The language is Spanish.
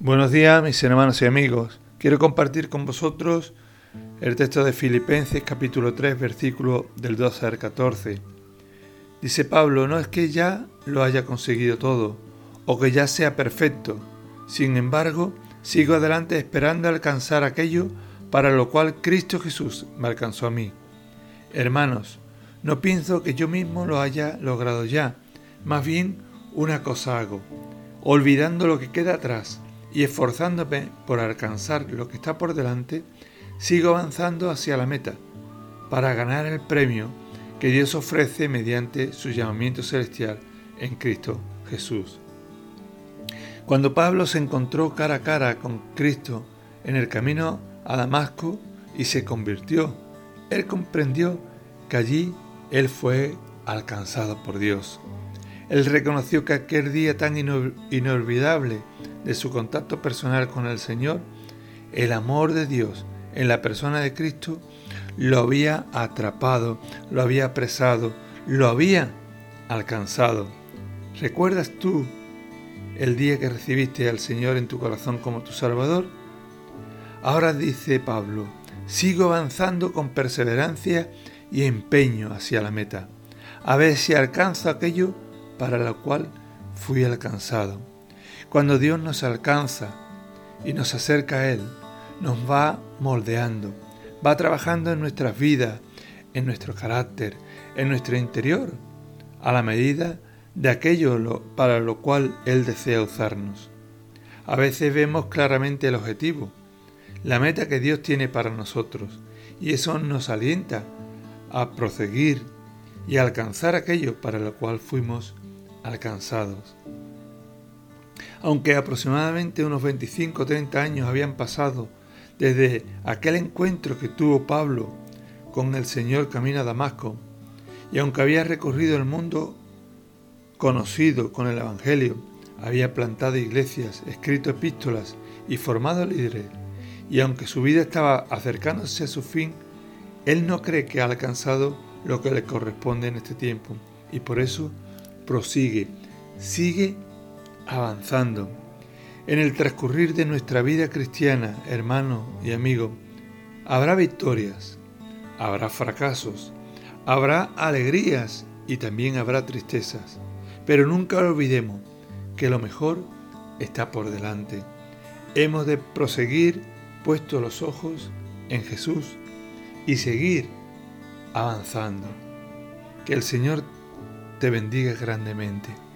Buenos días mis hermanos y amigos. Quiero compartir con vosotros el texto de Filipenses capítulo 3 versículo del 12 al 14. Dice Pablo, no es que ya lo haya conseguido todo o que ya sea perfecto. Sin embargo, sigo adelante esperando alcanzar aquello para lo cual Cristo Jesús me alcanzó a mí. Hermanos, no pienso que yo mismo lo haya logrado ya, más bien una cosa hago, olvidando lo que queda atrás y esforzándome por alcanzar lo que está por delante, sigo avanzando hacia la meta para ganar el premio que Dios ofrece mediante su llamamiento celestial en Cristo Jesús. Cuando Pablo se encontró cara a cara con Cristo en el camino a Damasco y se convirtió, él comprendió que allí él fue alcanzado por Dios. Él reconoció que aquel día tan inolvidable de su contacto personal con el Señor, el amor de Dios en la persona de Cristo lo había atrapado, lo había apresado, lo había alcanzado. ¿Recuerdas tú el día que recibiste al Señor en tu corazón como tu Salvador? Ahora dice Pablo, sigo avanzando con perseverancia y empeño hacia la meta, a ver si alcanzo aquello para lo cual fui alcanzado. Cuando Dios nos alcanza y nos acerca a Él, nos va moldeando, va trabajando en nuestras vidas, en nuestro carácter, en nuestro interior, a la medida de aquello para lo cual Él desea usarnos. A veces vemos claramente el objetivo, la meta que Dios tiene para nosotros, y eso nos alienta a proseguir y a alcanzar aquello para lo cual fuimos alcanzados. Aunque aproximadamente unos 25 o 30 años habían pasado desde aquel encuentro que tuvo Pablo con el Señor camino a Damasco, y aunque había recorrido el mundo conocido con el Evangelio, había plantado iglesias, escrito epístolas y formado líderes, y aunque su vida estaba acercándose a su fin, él no cree que ha alcanzado lo que le corresponde en este tiempo, y por eso prosigue, sigue avanzando. En el transcurrir de nuestra vida cristiana, hermano y amigo, habrá victorias, habrá fracasos, habrá alegrías y también habrá tristezas. Pero nunca olvidemos que lo mejor está por delante. Hemos de proseguir puestos los ojos en Jesús y seguir avanzando. Que el Señor te bendiga grandemente.